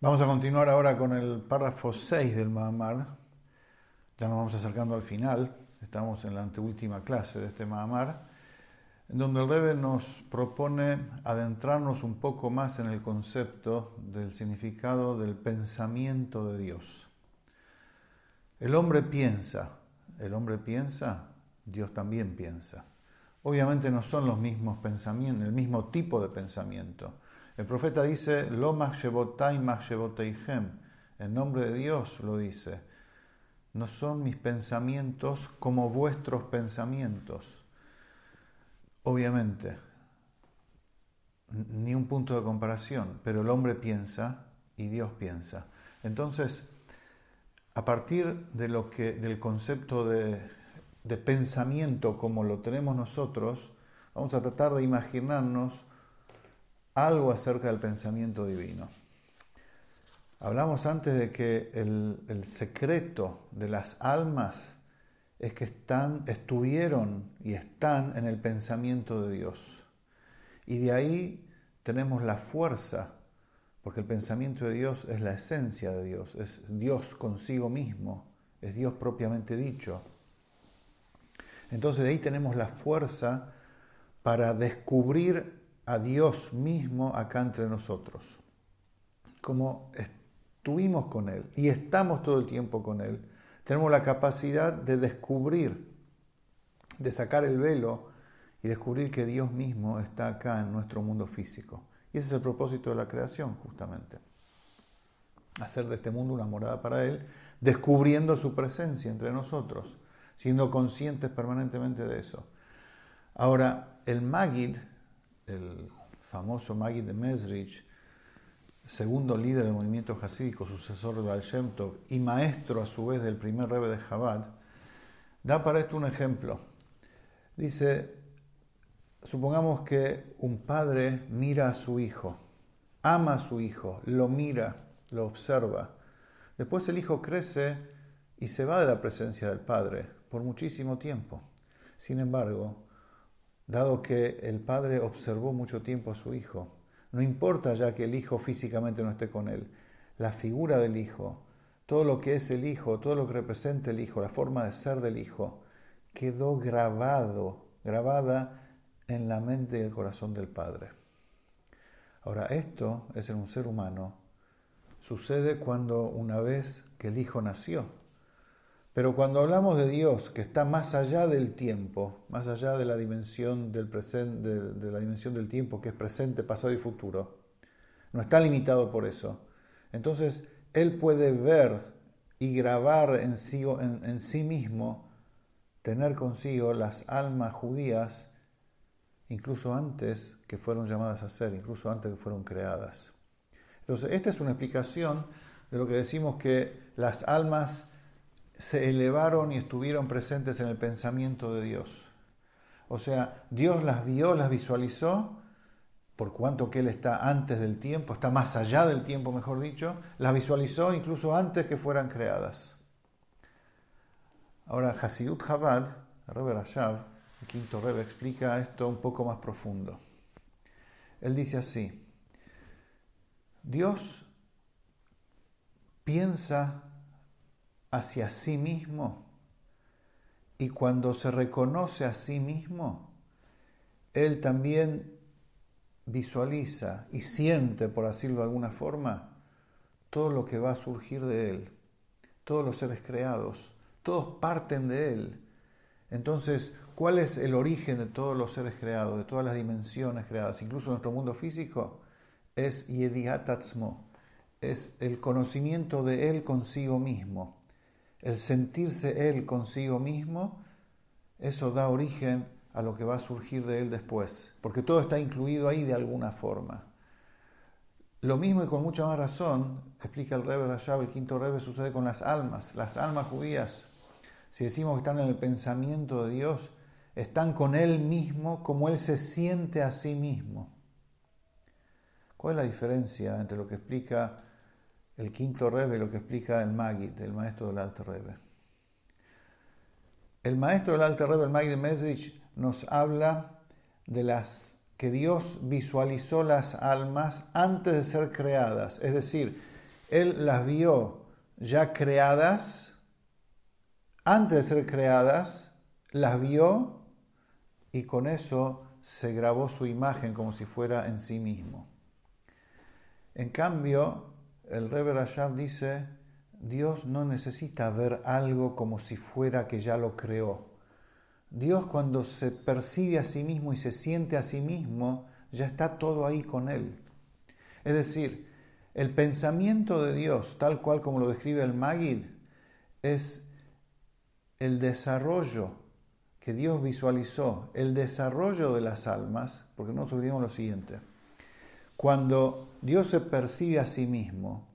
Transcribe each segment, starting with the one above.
Vamos a continuar ahora con el párrafo 6 del Mahamar. Ya nos vamos acercando al final. Estamos en la anteúltima clase de este Mahamar, en donde el Rebbe nos propone adentrarnos un poco más en el concepto del significado del pensamiento de Dios. El hombre piensa, el hombre piensa, Dios también piensa. Obviamente no son los mismos pensamientos, el mismo tipo de pensamiento el profeta dice, Lo En nombre de Dios lo dice. No son mis pensamientos como vuestros pensamientos. Obviamente, ni un punto de comparación, pero el hombre piensa y Dios piensa. Entonces, a partir de lo que, del concepto de, de pensamiento como lo tenemos nosotros, vamos a tratar de imaginarnos algo acerca del pensamiento divino. Hablamos antes de que el, secreto de las almas es que están, estuvieron y están en el pensamiento de Dios. Y de ahí tenemos la fuerza, porque el pensamiento de Dios es la esencia de Dios, es Dios consigo mismo, es Dios propiamente dicho. Entonces de ahí tenemos la fuerza para descubrir a Dios mismo acá entre nosotros. Como estuvimos con Él y estamos todo el tiempo con Él, tenemos la capacidad de descubrir, de sacar el velo y descubrir que Dios mismo está acá en nuestro mundo físico. Y ese es el propósito de la creación, justamente. Hacer de este mundo una morada para Él, descubriendo su presencia entre nosotros, siendo conscientes permanentemente de eso. Ahora, el Magid, el famoso Magid de Mesrich, segundo líder del movimiento hasídico, sucesor de Baal Shem y maestro a su vez del primer rebe de Chabad, da para esto un ejemplo. Dice, supongamos que un padre mira a su hijo, ama a su hijo, lo mira, lo observa. Después el hijo crece y se va de la presencia del padre por muchísimo tiempo. Sin embargo, dado que el padre observó mucho tiempo a su hijo. No importa ya que el hijo físicamente no esté con él, la figura del hijo, todo lo que es el hijo, todo lo que representa el hijo, la forma de ser del hijo, quedó grabado, grabada en la mente y el corazón del padre. Ahora, esto es en un ser humano. Sucede cuando una vez que el hijo nació. Pero cuando hablamos de Dios, que está más allá del tiempo, más allá de la dimensión del, de, la dimensión del tiempo, que es presente, pasado y futuro, no está limitado por eso. Entonces, Él puede ver y grabar en sí, en sí mismo, tener consigo las almas judías, incluso antes que fueron llamadas a ser, incluso antes que fueron creadas. Entonces, esta es una explicación de lo que decimos que las almas se elevaron y estuvieron presentes en el pensamiento de Dios. O sea, Dios las vio, las visualizó, por cuanto que Él está antes del tiempo, está más allá del tiempo, mejor dicho, las visualizó incluso antes que fueran creadas. Ahora, Hasidut Chabad, Rebbe Rashav, el quinto Rebbe, explica esto un poco más profundo. Él dice así, Dios piensa hacia sí mismo y cuando se reconoce a sí mismo, él también visualiza y siente, por decirlo de alguna forma, todo lo que va a surgir de él. Todos los seres creados, todos parten de él. Entonces, ¿cuál es el origen de todos los seres creados, de todas las dimensiones creadas, incluso nuestro mundo físico? Es Yediatatzmo, es el conocimiento de él consigo mismo el sentirse él consigo mismo, eso da origen a lo que va a surgir de él después, porque todo está incluido ahí de alguna forma. Lo mismo y con mucha más razón, explica el Rebbe Rashab, el quinto Rebbe, sucede con las almas. Las almas judías, si decimos que están en el pensamiento de Dios, están con Él mismo como Él se siente a sí mismo. ¿Cuál es la diferencia entre lo que explica el quinto Rebe, lo que explica el Magid, el maestro del Alter Rebe. El maestro del Alter Rebe, el Magid de Mesrich, nos habla de las que Dios visualizó las almas antes de ser creadas, es decir, Él las vio ya creadas, antes de ser creadas, las vio y con eso se grabó su imagen como si fuera en sí mismo. En cambio, el Rebbe Rashab dice, Dios no necesita ver algo como si fuera que ya lo creó. Dios cuando se percibe a sí mismo y se siente a sí mismo, ya está todo ahí con Él. Es decir, el pensamiento de Dios, tal cual como lo describe el Magid, es el desarrollo que Dios visualizó, el desarrollo de las almas, porque no nos olvidemos lo siguiente, cuando Dios se percibe a sí mismo,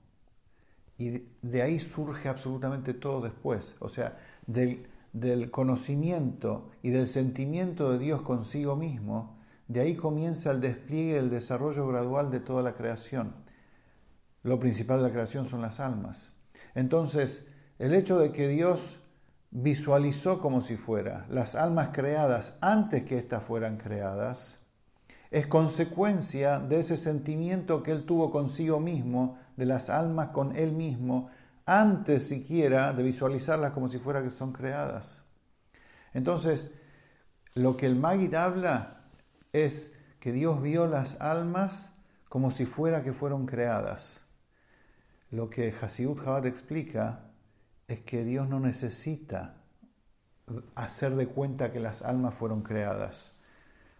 y de ahí surge absolutamente todo después, o sea, del, conocimiento y del sentimiento de Dios consigo mismo, de ahí comienza el despliegue el desarrollo gradual de toda la creación. Lo principal de la creación son las almas. Entonces, el hecho de que Dios visualizó como si fuera las almas creadas antes que éstas fueran creadas, es consecuencia de ese sentimiento que él tuvo consigo mismo, de las almas con él mismo, antes siquiera de visualizarlas como si fuera que son creadas. Entonces, lo que el Magid habla es que Dios vio las almas como si fuera que fueron creadas. Lo que Hasidut Chabad explica es que Dios no necesita hacer de cuenta que las almas fueron creadas.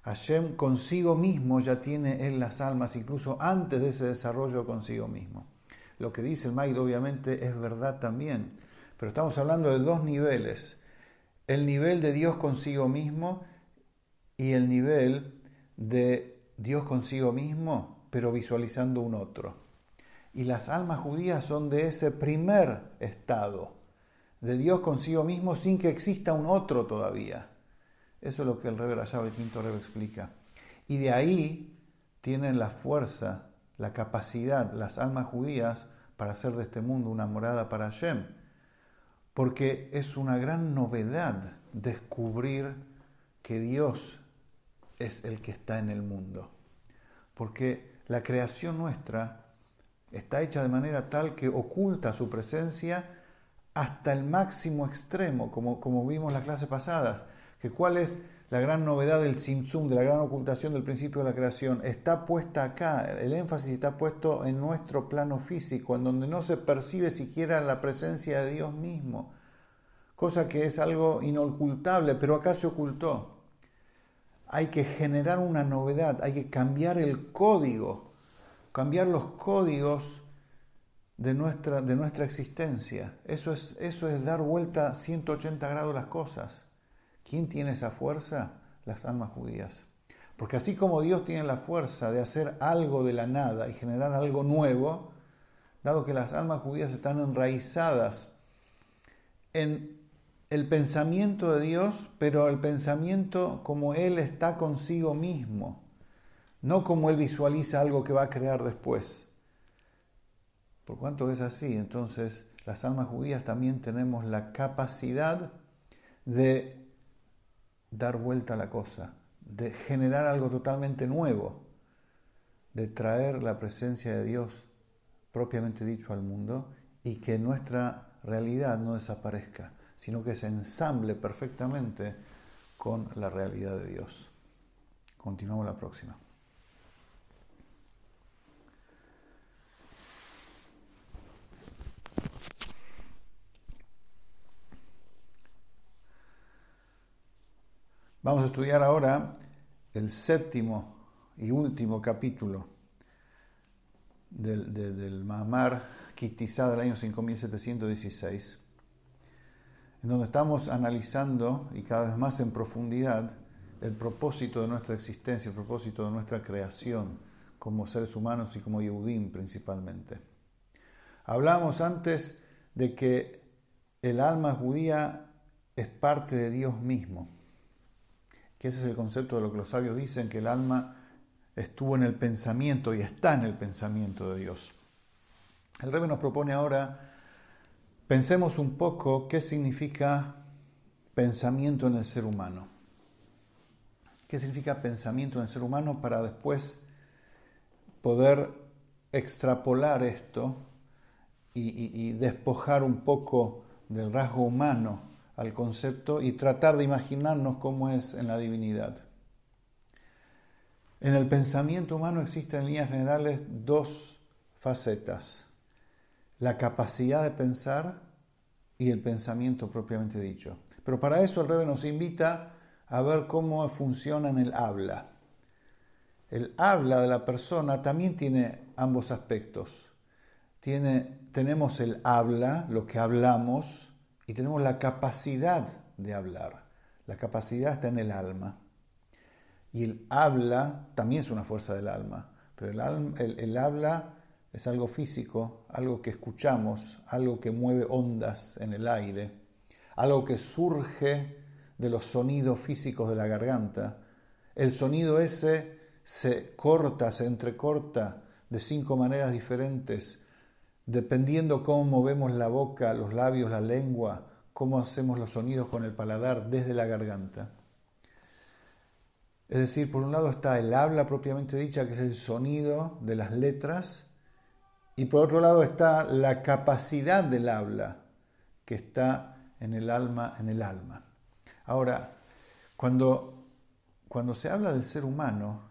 Hashem consigo mismo ya tiene en las almas, incluso antes de ese desarrollo consigo mismo. Lo que dice el Maid obviamente es verdad también, pero estamos hablando de dos niveles. El nivel de Dios consigo mismo y el nivel de Dios consigo mismo, pero visualizando un otro. Y las almas judías son de ese primer estado, de Dios consigo mismo sin que exista un otro todavía. Eso es lo que el Rebbe Rashab, el quinto Rebbe, explica. Y de ahí tienen la fuerza, la capacidad, las almas judías, para hacer de este mundo una morada para Hashem. Porque es una gran novedad descubrir que Dios es el que está en el mundo. Porque la creación nuestra está hecha de manera tal que oculta su presencia hasta el máximo extremo, como, como vimos las clases pasadas. Que cuál es la gran novedad del Tzimtzum, de la gran ocultación del principio de la creación, está puesta acá, el énfasis está puesto en nuestro plano físico, en donde no se percibe siquiera la presencia de Dios mismo, cosa que es algo inocultable, pero acá se ocultó hay que generar una novedad, hay que cambiar el código, cambiar los códigos de nuestra, de nuestra existencia. Eso es, eso es dar vuelta 180 grados las cosas. ¿Quién tiene esa fuerza? Las almas judías. Porque así como Dios tiene la fuerza de hacer algo de la nada y generar algo nuevo, dado que las almas judías están enraizadas en el pensamiento de Dios, pero el pensamiento como Él está consigo mismo, no como Él visualiza algo que va a crear después. Por cuanto es así, entonces las almas judías también tenemos la capacidad de dar vuelta a la cosa, de generar algo totalmente nuevo, de traer la presencia de Dios propiamente dicho al mundo y que nuestra realidad no desaparezca sino que se ensamble perfectamente con la realidad de Dios. Continuamos la próxima. Vamos a estudiar ahora el séptimo y último capítulo del, del Mahamar Kitizá del año 5716 en donde estamos analizando y cada vez más en profundidad el propósito de nuestra existencia, el propósito de nuestra creación como seres humanos y como Yehudim principalmente. Hablamos antes de que el alma judía es parte de Dios mismo, que ese es el concepto de lo que los sabios dicen, que el alma estuvo en el pensamiento y está en el pensamiento de Dios. El Rebbe nos propone ahora Pensemos un poco qué significa pensamiento en el ser humano. ¿Qué significa pensamiento en el ser humano para después poder extrapolar esto y, despojar un poco del rasgo humano al concepto y tratar de imaginarnos cómo es en la divinidad. En el pensamiento humano existen en líneas generales dos facetas, la capacidad de pensar y el pensamiento propiamente dicho. Pero para eso el Rebe nos invita a ver cómo funciona en el habla. El habla de la persona también tiene ambos aspectos. Tiene, tenemos el habla, lo que hablamos, y tenemos la capacidad de hablar. La capacidad está en el alma. Y el habla también es una fuerza del alma, pero el, habla es algo físico, algo que escuchamos, algo que mueve ondas en el aire, algo que surge de los sonidos físicos de la garganta. El sonido ese se corta, se entrecorta de cinco maneras diferentes, dependiendo cómo movemos la boca, los labios, la lengua, cómo hacemos los sonidos con el paladar desde la garganta. Es decir, por un lado está el habla propiamente dicha, que es el sonido de las letras, y por otro lado está la capacidad del habla, que está en el alma, en el alma. Ahora, cuando, cuando se habla del ser humano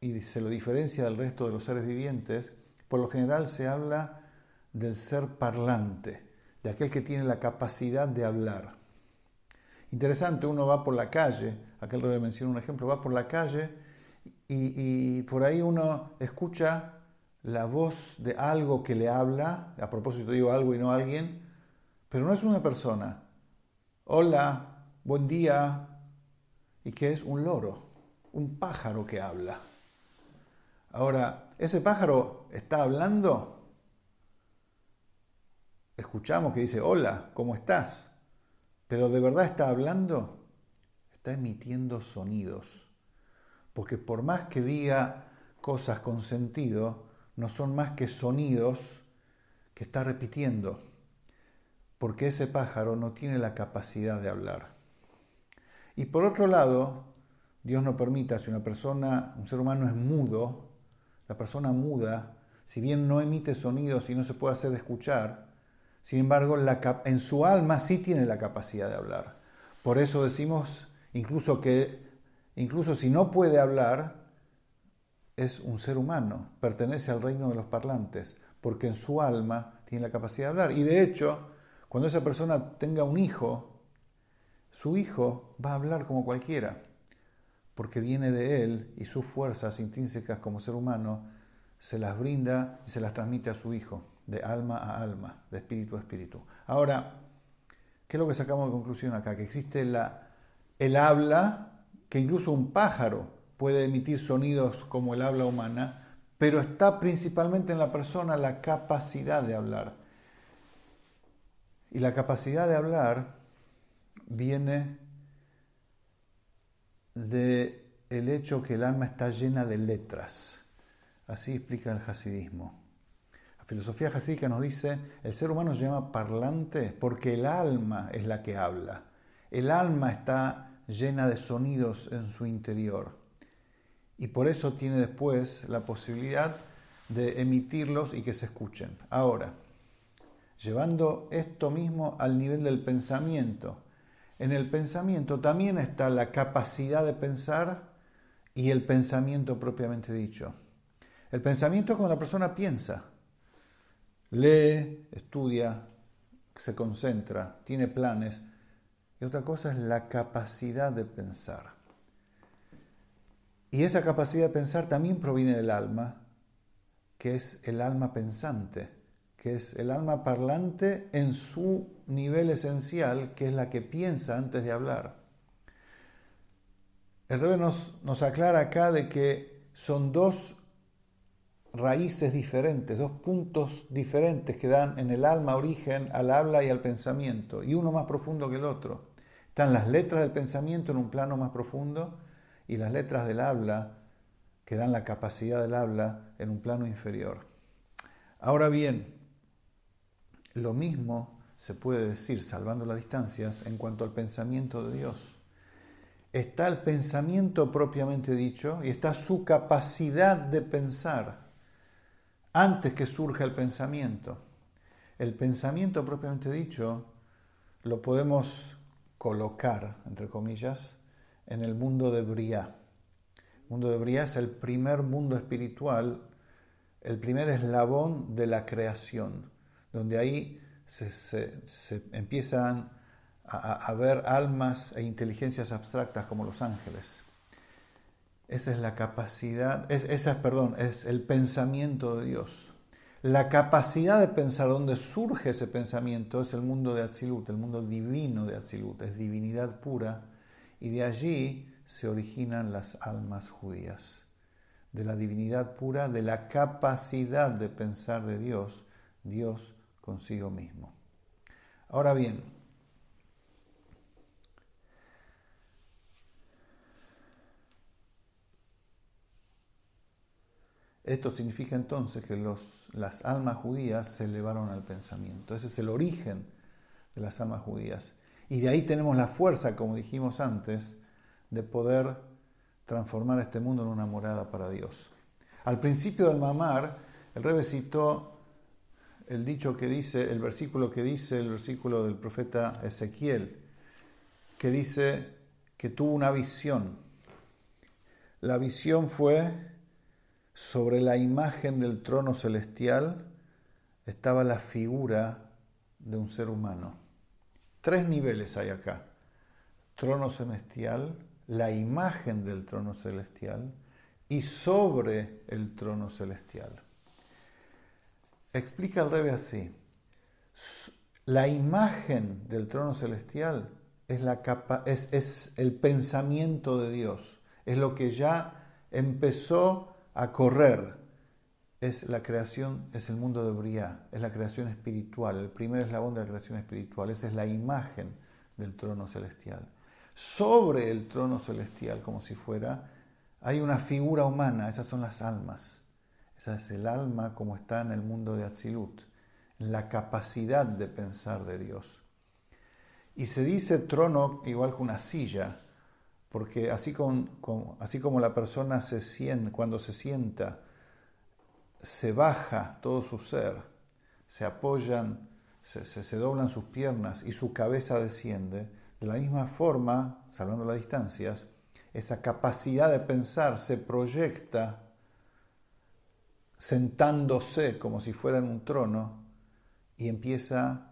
y se lo diferencia del resto de los seres vivientes, por lo general se habla del ser parlante, de aquel que tiene la capacidad de hablar. Interesante, uno va por la calle, aquel que mencionar un ejemplo, va por la calle y, y por ahí uno escucha la voz de algo que le habla, a propósito digo algo y no alguien, pero no es una persona. Hola, buen día, y que es un loro, un pájaro que habla. Ahora, ¿ese pájaro está hablando? Escuchamos que dice, hola, ¿cómo estás? Pero ¿de verdad está hablando? Está emitiendo sonidos. Porque por más que diga cosas con sentido, no son más que sonidos que está repitiendo, porque ese pájaro no tiene la capacidad de hablar. Y por otro lado, Dios no permita, si una persona, un ser humano es mudo, la persona muda, si bien no emite sonidos y no se puede hacer escuchar, sin embargo, en su alma sí tiene la capacidad de hablar. Por eso decimos incluso que, incluso si no puede hablar, es un ser humano, pertenece al reino de los parlantes, porque en su alma tiene la capacidad de hablar. Y de hecho, cuando esa persona tenga un hijo, su hijo va a hablar como cualquiera, porque viene de él y sus fuerzas intrínsecas como ser humano se las brinda y se las transmite a su hijo, de alma a alma, de espíritu a espíritu. Ahora, ¿qué es lo que sacamos de conclusión acá? Que existe la, el habla, que incluso un pájaro puede emitir sonidos como el habla humana, pero está principalmente en la persona la capacidad de hablar. Y la capacidad de hablar viene de el hecho que el alma está llena de letras. Así explica el hasidismo. Filosofía hasídica nos dice, el ser humano se llama parlante porque el alma es la que habla. El alma está llena de sonidos en su interior y por eso tiene después la posibilidad de emitirlos y que se escuchen. Ahora, llevando esto mismo al nivel del pensamiento, en el pensamiento también está la capacidad de pensar y el pensamiento propiamente dicho. El pensamiento es cuando la persona piensa, lee, estudia, se concentra, tiene planes. Y otra cosa es la capacidad de pensar. Y esa capacidad de pensar también proviene del alma, que es el alma pensante, que es el alma parlante en su nivel esencial, que es la que piensa antes de hablar. El rey nos, nos aclara acá de que son dos raíces diferentes, dos puntos diferentes que dan en el alma origen al habla y al pensamiento, y uno más profundo que el otro. Están las letras del pensamiento en un plano más profundo y las letras del habla que dan la capacidad del habla en un plano inferior. Ahora bien, lo mismo se puede decir, salvando las distancias, en cuanto al pensamiento de Dios. Está el pensamiento propiamente dicho y está su capacidad de pensar antes que surja el pensamiento. El pensamiento propiamente dicho lo podemos colocar, entre comillas, en el mundo de Briá. El mundo de Briá es el primer mundo espiritual, el primer eslabón de la creación, donde ahí se, empiezan a, ver almas e inteligencias abstractas como los ángeles. Esa es la capacidad, es, esa, perdón, es el pensamiento de Dios. La capacidad de pensar donde surge ese pensamiento es el mundo de Atzilut, el mundo divino de Atzilut, es divinidad pura, y de allí se originan las almas judías, de la divinidad pura, de la capacidad de pensar de Dios, Dios consigo mismo. Ahora bien, Esto significa entonces que los, las almas judías se elevaron al pensamiento. Ese es el origen de las almas judías. Y de ahí tenemos la fuerza, como dijimos antes, de poder transformar este mundo en una morada para Dios. Al principio del mamar, el rebe citó el dicho que dice, el versículo que dice, el versículo del profeta Ezequiel, que dice que tuvo una visión. La visión fue sobre la imagen del trono celestial estaba la figura de un ser humano. Tres niveles hay acá. Trono celestial, la imagen del trono celestial y sobre el trono celestial. Explica el rebe así. La imagen del trono celestial es, es el pensamiento de Dios, es lo que ya empezó a correr es la creación, es el mundo de Briá, es la creación espiritual, el primer eslabón de la creación espiritual, esa es la imagen del trono celestial. Sobre el trono celestial, como si fuera, hay una figura humana, esas son las almas. Esa es el alma como está en el mundo de Atzilut, la capacidad de pensar de Dios. Y se dice trono igual que una silla, porque así, así como la persona se siente, cuando se sienta, se baja todo su ser, se apoyan, se, se, doblan sus piernas y su cabeza desciende, de la misma forma, salvando las distancias, esa capacidad de pensar se proyecta sentándose como si fuera en un trono y empieza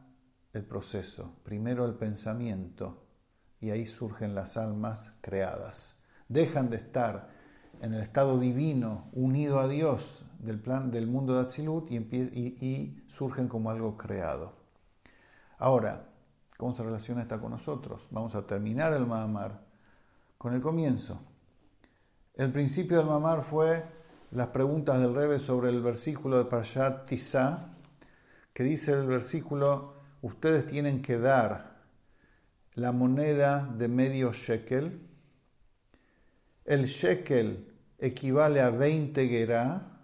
el proceso. Primero el pensamiento, y ahí surgen las almas creadas. Dejan de estar en el estado divino, unido a Dios del plan del mundo de Atzilut y, surgen como algo creado. Ahora, ¿cómo se relaciona esto con nosotros? Vamos a terminar el Mahamar con el comienzo. El principio del Mahamar fue las preguntas del Rebe sobre el versículo de Parshat Tisa, que dice el versículo, ustedes tienen que dar la moneda de medio shekel. El shekel equivale a 20 gerá,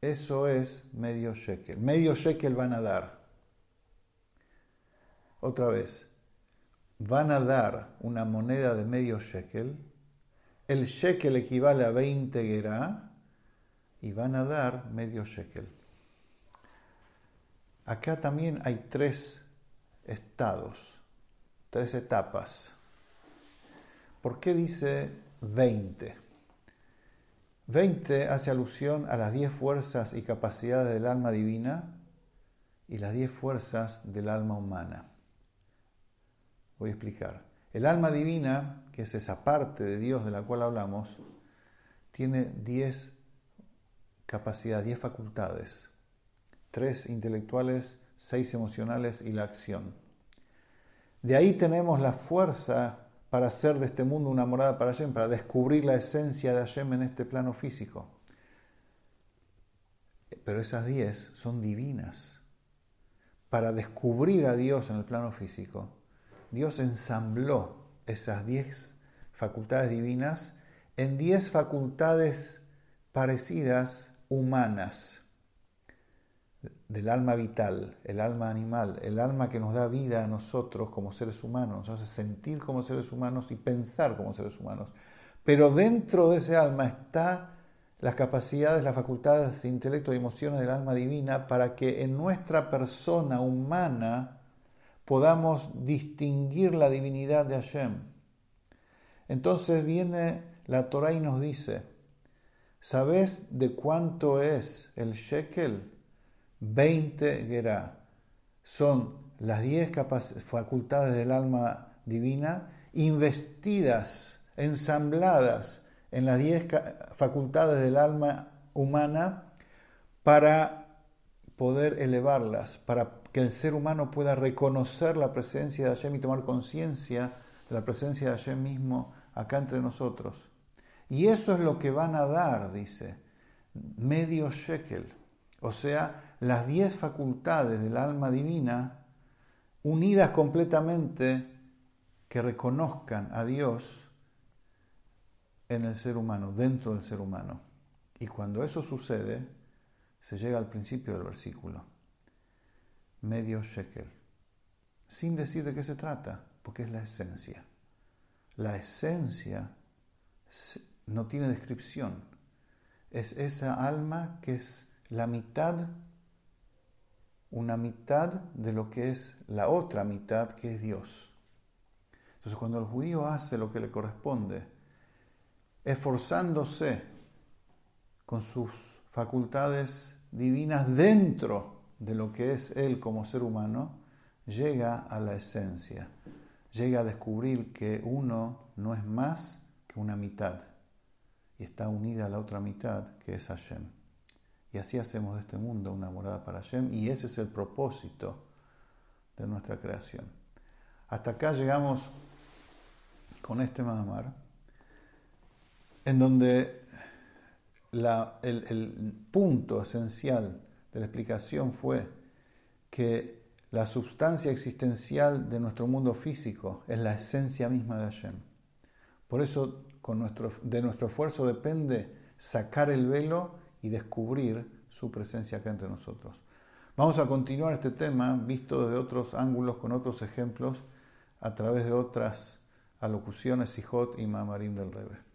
eso es medio shekel. Medio shekel van a dar. Otra vez, van a dar una moneda de medio shekel. El shekel equivale a 20 gerá y van a dar medio shekel. Acá también hay tres estados tres etapas. ¿Por qué dice 20? 20 hace alusión a las 10 fuerzas y capacidades del alma divina y las 10 fuerzas del alma humana. Voy a explicar. El alma divina, que es esa parte de Dios de la cual hablamos, tiene 10 capacidades, 10 facultades. Tres intelectuales, seis emocionales y la acción. De ahí tenemos la fuerza para hacer de este mundo una morada para Hashem, para descubrir la esencia de Hashem en este plano físico. Pero esas diez son divinas. Para descubrir a Dios en el plano físico, Dios ensambló esas diez facultades divinas en diez facultades parecidas humanas del alma vital, el alma animal, el alma que nos da vida a nosotros como seres humanos, nos hace sentir como seres humanos y pensar como seres humanos. Pero dentro de ese alma está las capacidades, las facultades de intelecto y emociones del alma divina para que en nuestra persona humana podamos distinguir la divinidad de Hashem. Entonces viene la Torah y nos dice, ¿sabes de cuánto es el shekel? 20 gerá. Son las 10 facultades del alma divina investidas, ensambladas en las 10 facultades del alma humana para poder elevarlas, para que el ser humano pueda reconocer la presencia de Hashem y tomar conciencia de la presencia de Hashem mismo acá entre nosotros. Y eso es lo que van a dar, dice, medio shekel, o sea, las 10 facultades del alma divina unidas completamente que reconozcan a Dios en el ser humano, dentro del ser humano. Y cuando eso sucede, se llega al principio del versículo, medio shekel, sin decir de qué se trata, porque es la esencia. La esencia no tiene descripción, es esa alma que es la mitad, una mitad de lo que es la otra mitad, que es Dios. Entonces cuando el judío hace lo que le corresponde, esforzándose con sus facultades divinas dentro de lo que es él como ser humano, llega a la esencia, llega a descubrir que uno no es más que una mitad y está unida a la otra mitad que es Hashem. Y así hacemos de este mundo una morada para Hashem y ese es el propósito de nuestra creación. Hasta acá llegamos con este Mahamar en donde el, punto esencial de la explicación fue que la sustancia existencial de nuestro mundo físico es la esencia misma de Hashem. Por eso con nuestro, de nuestro esfuerzo depende sacar el velo y descubrir su presencia acá entre nosotros. Vamos a continuar este tema visto desde otros ángulos, con otros ejemplos, a través de otras alocuciones, Sijot y Mamarim del Rebe.